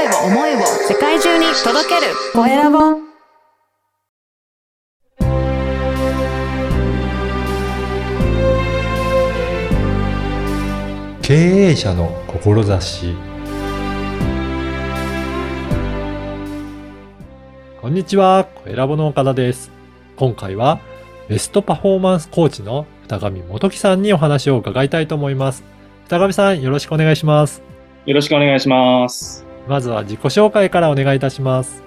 声を、思いを世界中に届けるコエラボ。経営者の志こんにちは、コエラボの岡田です。今回はベストパフォーマンスコーチの二上元樹さんにお話を伺いたいと思います。二上さん、よろしくお願いします。よろしくお願いします。まずは自己紹介からお願いいたします。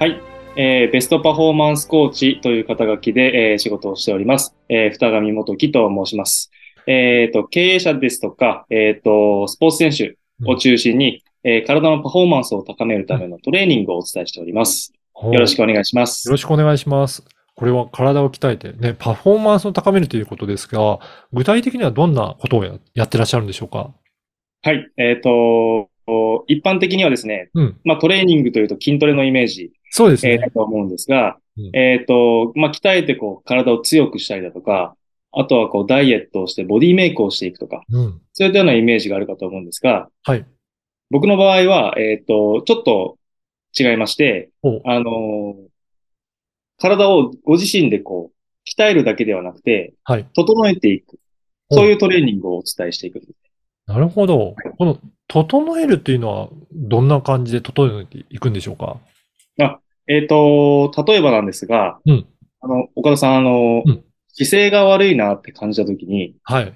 はい。えーベストパフォーマンスコーチという肩書きで、えー仕事をしております。えー、二上元樹と申します。えっ、と、経営者ですとか、えっ、と、スポーツ選手を中心に、えー体のパフォーマンスを高めるためのトレーニングをお伝えしております。よろしくお願いします。よろしくお願いします。これは体を鍛えてね、パフォーマンスを高めるということですが、具体的にはどんなことをややってらっしゃるんでしょうか？はい。えっ、と、一般的にはですね、うん。まあトレーニングというと筋トレのイメージ、そうですね。えーだと思うんですが、うんえっ、と、まあ、鍛えてこう、体を強くしたりだとか、あとはこう、ダイエットをしてボディメイクをしていくとか、うん。そういったようなイメージがあるかと思うんですが、はい。僕の場合は、えっ、と、ちょっと違いまして、おあのー体をご自身でこう、鍛えるだけではなくて、はい。整えていく。そういうトレーニングをお伝えしていく。なるほど。この、整えるっていうのは、どんな感じで整えていくんでしょうか？えっ、と、例えばなんですが、うんあの、岡田さん、あの、うん姿勢が悪いなって感じたときに、はい。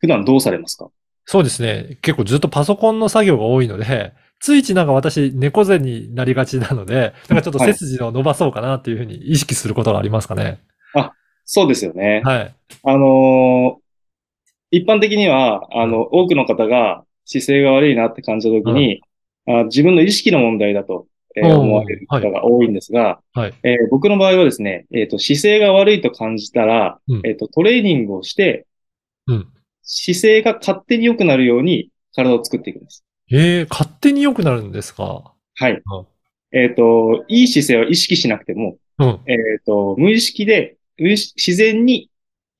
普段どうされますか？そうですね。結構ずっとパソコンの作業が多いので、ついついなんか私、猫背になりがちなので、なんかちょっと背筋を伸ばそうかなっていうふうに意識することがありますかね。そうですよね。はい。あのー一般的には、あの、多くの方が姿勢が悪いなって感じたときに、あ、自分の意識の問題だと、えー思われる方が多いんですが、はい。えー僕の場合はですね、えっ、と、姿勢が悪いと感じたら、うんえっ、と、トレーニングをして、うん。姿勢が勝手に良くなるように体を作っていくんです。ええ勝手に良くなるんですか？はい。うんえっ、と、いい姿勢は意識しなくても、うん。えっ、と、無意識で、自然に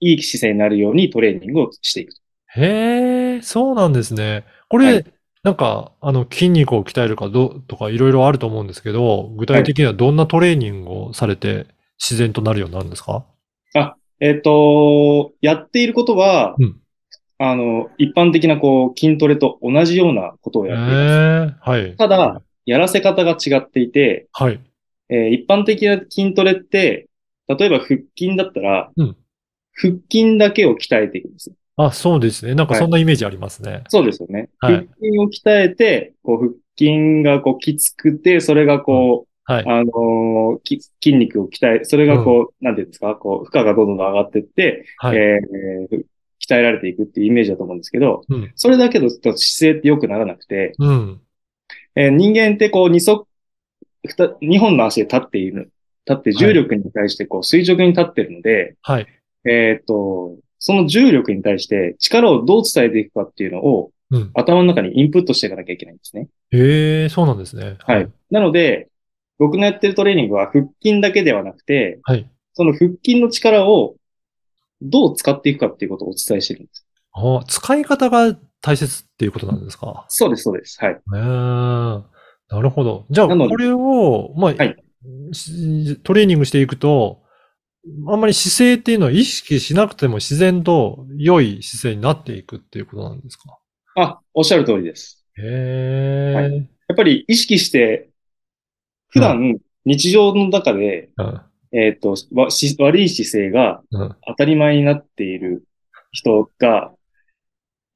いい姿勢になるようにトレーニングをしていく。へえ、そうなんですね。これ、はいなんか、あの、筋肉を鍛えるかどうとかいろいろあると思うんですけど、具体的にはどんなトレーニングをされて自然となるようになるんですか？えっ、と、やっていることは、うんあの、一般的なこう、筋トレと同じようなことをへやっています。え、はい。ただ、やらせ方が違っていて、はい。えー一般的な筋トレって、例えば腹筋だったら、うん腹筋だけを鍛えていくんです。あ、そうですね。なんかそんなイメージありますね。そうですよね。はい腹筋を鍛えて、こう腹筋がこうきつくて、それがこう、はい。あのーき筋肉を鍛え、それがこう、なんていうんですか、こう、負荷がどんどん上がっていって、はい。えー鍛えられていくっていうイメージだと思うんですけど、うん。それだけだと姿勢って良くならなくて、うん。えー人間ってこう二足、二本の足で立っている、立って重力に対してこう垂直に立ってるので、はい。えーっと、その重力に対して力をどう伝えていくかっていうのをうん。頭の中にインプットしていかなきゃいけないんですね。へえ、そうなんですね。はい。。なので、僕のやってるトレーニングは腹筋だけではなくて、はい。その腹筋の力をどう使っていくかっていうことをお伝えしてるんです。あ、使い方が大切っていうことなんですか？そうです、そうです。はい。へえ、なるほど。じゃあ、これを、まあ、はいしトレーニングしていくと、あんまり姿勢っていうのは意識しなくても自然と良い姿勢になっていくっていうことなんですか？あ、おっしゃる通りです。へえ、はやっぱり意識して、普段日常の中で、うん。えーっと、わし悪い姿勢がうん。当たり前になっている人が、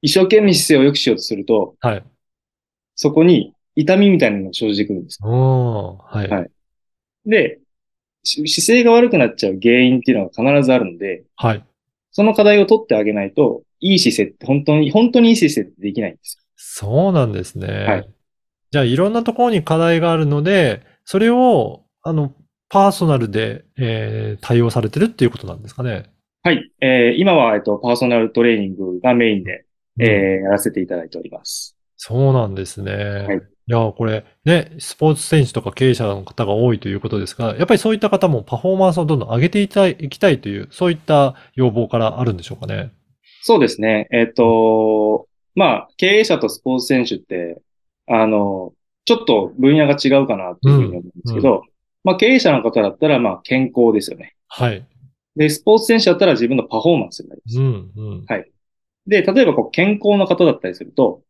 一生懸命姿勢を良くしようとすると、はい。そこに痛みみたいなのが生じてくるんです。はい。はいで、し姿勢が悪くなっちゃう原因っていうのが必ずあるので、はい。その課題を取ってあげないと、いい姿勢って本当に、本当にいい姿勢ってできないんですそうなんですね。はいじゃあ、いろんなところに課題があるので、それを、あの、パーソナルで、えー対応されてるっていうことなんですかね。よ。はい。えー今は、えっと、パーソナルトレーニングがメインで、えーやらせていただいております。そうなんですね。いいや、これね、スポーツ選手とか経営者の方が多いということですが、やっぱりそういった方もパフォーマンスをどんどん上げていたいいきたいという、そういった要望からあるんでしょうかね。そうですね。えっと、まあ、経営者とスポーツ選手って、あの、ちょっと分野が違うかなっていうふうに思うんですけど、まあ経営者の方だったら、まあ健康ですよね。はい。で、スポーツ選手だったら自分のパフォーマンスになります。うん、うん。で、例えばこう健康の方だったりすると、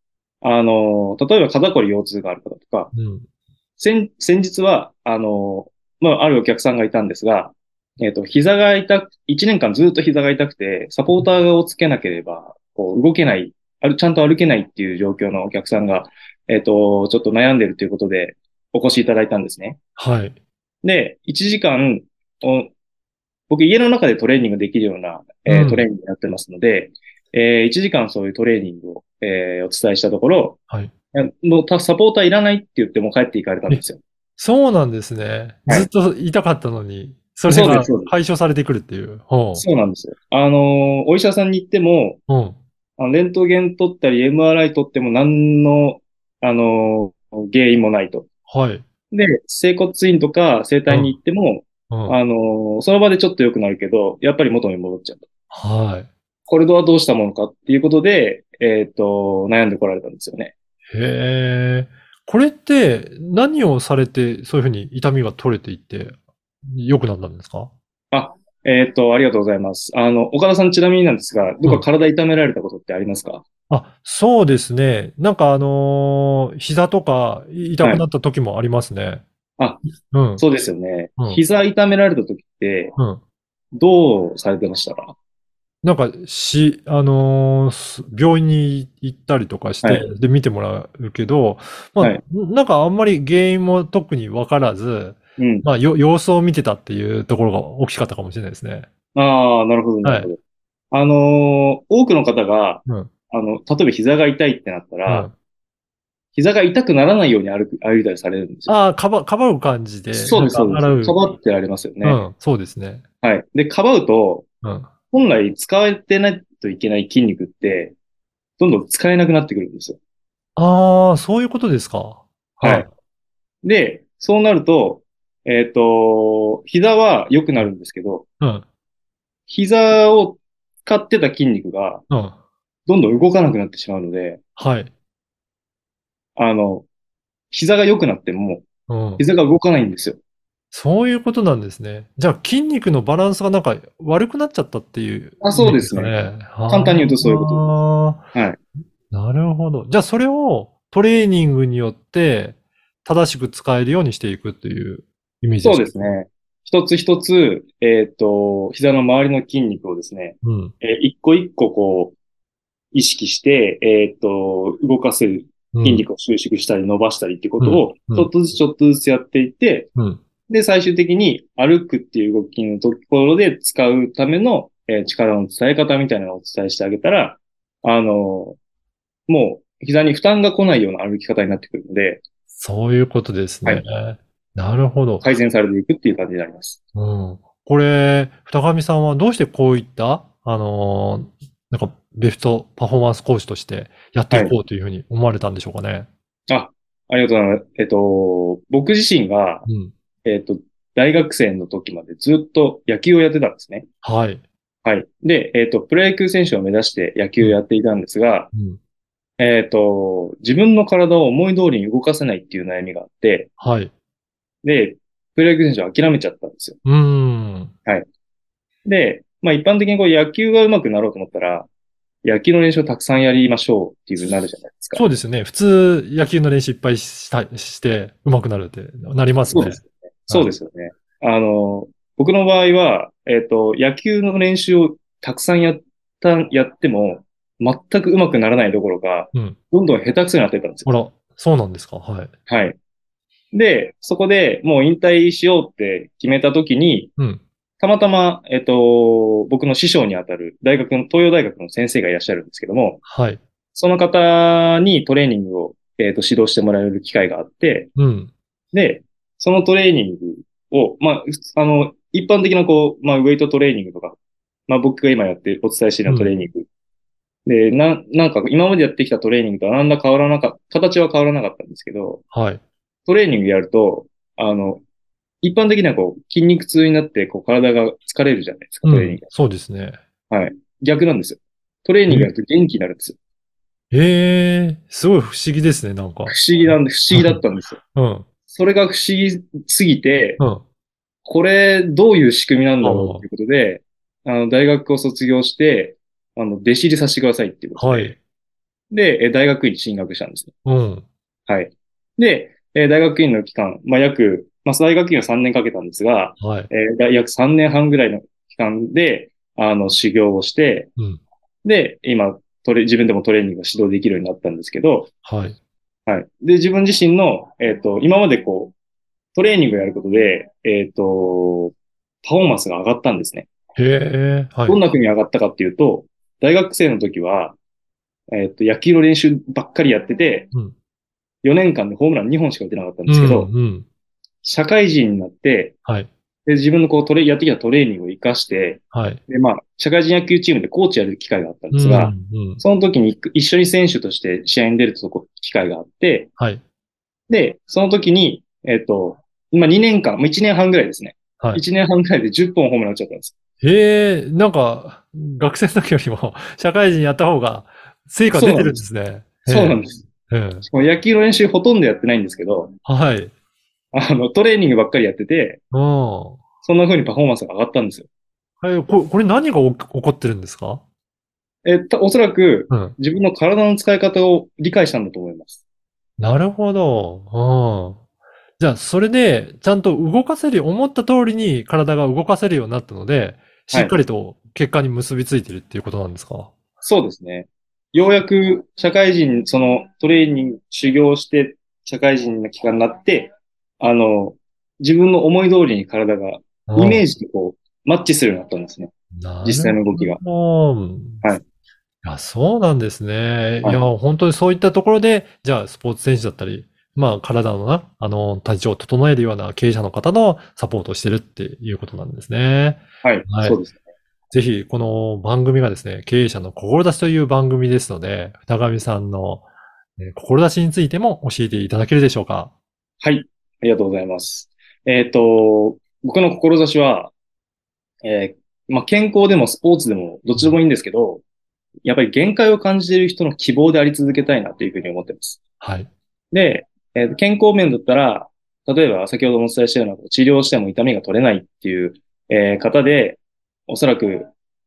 あの、例えば肩こり腰痛がある方とか、うん。先、先日は、あの、まあ、あるお客さんがいたんですが、えっ、と、膝が痛く、1年間ずっと膝が痛くて、サポーターをつけなければ、こう、動けない、ある、ちゃんと歩けないっていう状況のお客さんが、えっ、と、ちょっと悩んでるということで、お越しいただいたんですね。はい。で、1時間、お僕家の中でトレーニングできるような、えーうんトレーニングになってますので、え1時間そういうトレーニングを、えーお伝えしたところ、はい。もうたサポーターいらないって言ってもう帰っていかれたんですよ。そうなんですね。はいずっと痛かったのに、それがそうですそうです解消されてくるっていう。そうなんですよ。あのーお医者さんに行っても、うん。あのレントゲン取ったり MRI 取っても何の、あのー原因もないと。はい。で、整骨院とか整体に行っても、うん。あのーその場でちょっと良くなるけど、やっぱり元に戻っちゃうと。はい。これはどうしたものかっていうことで、えっ、と、悩んでこられたんですよね。へえ。これって何をされてそういうふうに痛みが取れていって良くなったんですか？えっ、と、ありがとうございます。あの、岡田さんちなみになんですが、どこか体痛められたことってありますか、あ、そうですね。なんかあのー膝とか痛くなった時もありますね。あ、うん。そうですよね。うん膝痛められた時って、うん。どうされてましたか？なんか、し、あのーす病院に行ったりとかして、はいで、見てもらうけど、まあ、はいなんかあんまり原因も特にわからず、うん。まあ、よ、様子を見てたっていうところが大きかったかもしれないですね。ああ、なるほど、なるほど。あのー多くの方が、うんあの、例えば膝が痛いってなったうら、ん。膝が痛くならないように歩く、歩いたりされるんですよ。ああ、かば、かばう感じで、そうです、そうです。か洗ばってられますよね。うん、そうですね。はい。で、かばうと、うん。本来使えてないといけない筋肉って、どんどん使えなくなってくるんですよ。ああ、そういうことですか？はい。で、そうなると、えっ、と、膝は良くなるんですけど、うん。膝を使ってた筋肉がうん。どんどん動かなくなってしまうので、はい。あの、膝が良くなっても、うん。膝が動かないんですよ。そういうことなんですね。じゃあ筋肉のバランスがなんか悪くなっちゃったっていう。あそうですねね。簡単に言うとそういうこととはい。なるほど。じゃあそれをトレーニングによって正しく使えるようにしていくっていうイメージそうですね。一つ一つ、えっ、と、膝の周りの筋肉をですね、うん。えー一個一個こう、意識して、えっ、と、動かせるうん筋肉を収縮したり伸ばしたりってことを、うんちょっとずつちょっとずつやっていって、うん。で、最終的に歩くっていう動きのところで使うための、えー力の伝え方みたいなのをお伝えしてあげたら、あのもう膝に負担が来ないような歩き方になってくるので、そういうことですね。なるほど。改善されていくっていう感じになります。うん。これ、二上さんはどうしてこういった、あのーなんかベストパフォーマンスコーチとしてやっていこうというふうに思われたんでしょうかね。ありがとうございます。えっと、僕自身が、うん。えっと、大学生の時までずっと野球をやってたんですね。はい。はい。で、えっと、プロ野球選手を目指して野球をやっていたんですが、うん。えっと、自分の体を思い通りに動かせないっていう悩みがあって、はい。で、プロ野球選手は諦めちゃったんですよ。うーん。で、まあ一般的にこう野球が上手くなろうと思ったら、野球の練習をたくさんやりましょうっていうふうになるじゃないですか。そうですね。普通、野球の練習いっぱいしたして、上手くなるってなりますね。そうです。そうですよね。あの、僕の場合は、えっ、と、野球の練習をたくさんやった、やっても、全く上手くならないどころか、うん。どんどん下手くそになってたんですよ。あら、そうなんですか？はい。はい。で、そこでもう引退しようって決めたときに、うん。たまたま、えっ、と、僕の師匠にあたる大学の、東洋大学の先生がいらっしゃるんですけども、はい。その方にトレーニングを、えっ、と、指導してもらえる機会があって、うん。で、そのトレーニングを、まあ、あの、一般的なこう、まあ、ウェイトトレーニングとか、まあ、僕が今やってお伝えしているトレーニング。で、な、なんか今までやってきたトレーニングとはなんだ変わらなかった、形は変わらなかったんですけど、はい。トレーニングやると、あの、一般的にはこう、筋肉痛になって、こう、体が疲れるじゃないですか、うトレーニング。。んそうですね。逆なんですよ。トレーニングやると元気になるんですよ。へえ、すごい不思議ですね、なんか。不思議なんで、不思議だったんですよ。うん。それが不思議すぎて、うん。これどういう仕組みなんだろうということで、あの、大学を卒業して、あの、弟子入りさせてくださいっていうことで、はい。で、え大学院に進学したんですね。うん。はい。で、えー大学院の期間、まあ、約、まあ、大学院は3年かけたんですが、はい。えーだ約3年半ぐらいの期間で、あの、修行をして、うん。で、今、トレ、自分でもトレーニングを指導できるようになったんですけど、はい。はい。で、自分自身の、えっ、と、今までこう、トレーニングをやることで、えっ、と、パフォーマンスが上がったんですね。へえ、はいどん。な風に上がったかっていうと、大学生の時は、えっ、と、野球の練習ばっかりやってて、うん4年間でホームラン2本しか打てなかったんうですけど、ん、うん。社会人になって、はい。で自分のこうトレ、やってきたトレーニングを活かして、はい。で、まあ、社会人野球チームでコーチやる機会があったんですうん、が、うん。その時に一緒に選手として試合に出るとこ機会があって、はい。で、その時に、えっ、と、今2年間、もう1年半ぐらいですね。はい。1年半ぐらいで10本ホームラン打っちゃったんです。へえ、なんか、学生の時よりも、社会人やった方が、成果出てるんですね。そうなんです。うん。しかも野球の練習ほとんどやってないんですけど、はい。あの、トレーニングばっかりやってて、うん。そんな風にパフォーマンスが上がったんですよ。はい、ここれ何が起起こってるんですか？えっと、おそらくうん。自分の体の使い方を理解したんだと思います。なるほど。うん。じゃあ、それで、ちゃんと動かせる、思った通りに体が動かせるようになったので、しっかりと結果に結びついてるっていうことなんですか、そうですね。ようやく社会人、そのトレーニング、修行して社会人の期間になって、あの、自分の思い通りに体がイメージとこう、マッチするようになったんですね。実際の動きが。うん。はい。いや、そうなんですね。はいいや、本当にそういったところで、じゃあ、スポーツ選手だったり、まあ、体のな、あの、体調を整えるような経営者の方のサポートをしてるっていうことなんですね。はい。はいそうですね。ぜひ、この番組がですね、経営者の志という番組ですので、二上さんの、えー志についても教えていただけるでしょうか？はい。ありがとうございます。えっ、と、僕の志は、えーまあ、健康でもスポーツでもどっちでもいいんですけど、やっぱり限界を感じている人の希望であり続けたいなというふうに思ってます。はい。で、えー健康面だったら、例えば先ほどもお伝えしたような治療しても痛みが取れないっていう、えー方で、おそらく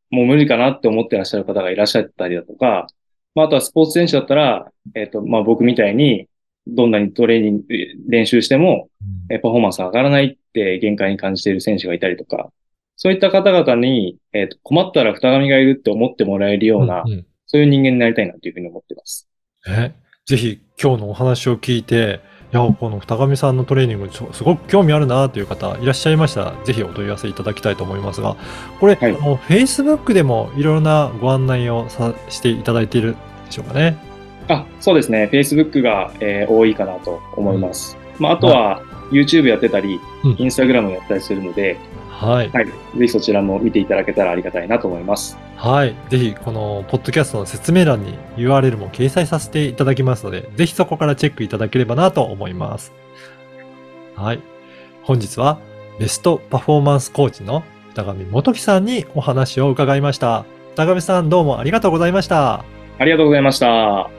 もう無理かなって思ってらっしゃる方がいらっしゃったりだとか、まあ、あとはスポーツ選手だったら、えっ、と、まあ、僕みたいに、どんなにトレーニング、練習しても、えーパフォーマンスが上がらないって限界に感じている選手がいたりとか、そういった方々に、えーと困ったら二神がいるって思ってもらえるような、んんそういう人間になりたいなというふうに思っています。え、ぜひ今日のお話を聞いて、いや、この二上さんのトレーニングすごく興味あるなという方いらっしゃいましたら、ぜひお問い合わせいただきたいと思いますが、これ、はいあの Facebook でもいろいろなご案内をさしていただいているでしょうかね。あ、そうですね。Facebook が、えー多いかなと思います。まあ、あとは YouTube やってたり、うん Instagram やったりするので、はい。はい。ぜひそちらも見ていただけたらありがたいなと思います。はい。ぜひ、この、ポッドキャストの説明欄に URL も掲載させていただきますので、ぜひそこからチェックいただければなと思います。はい。本日は、ベストパフォーマンスコーチの二上元樹さんにお話を伺いました。二上さん、どうもありがとうございました。ありがとうございました。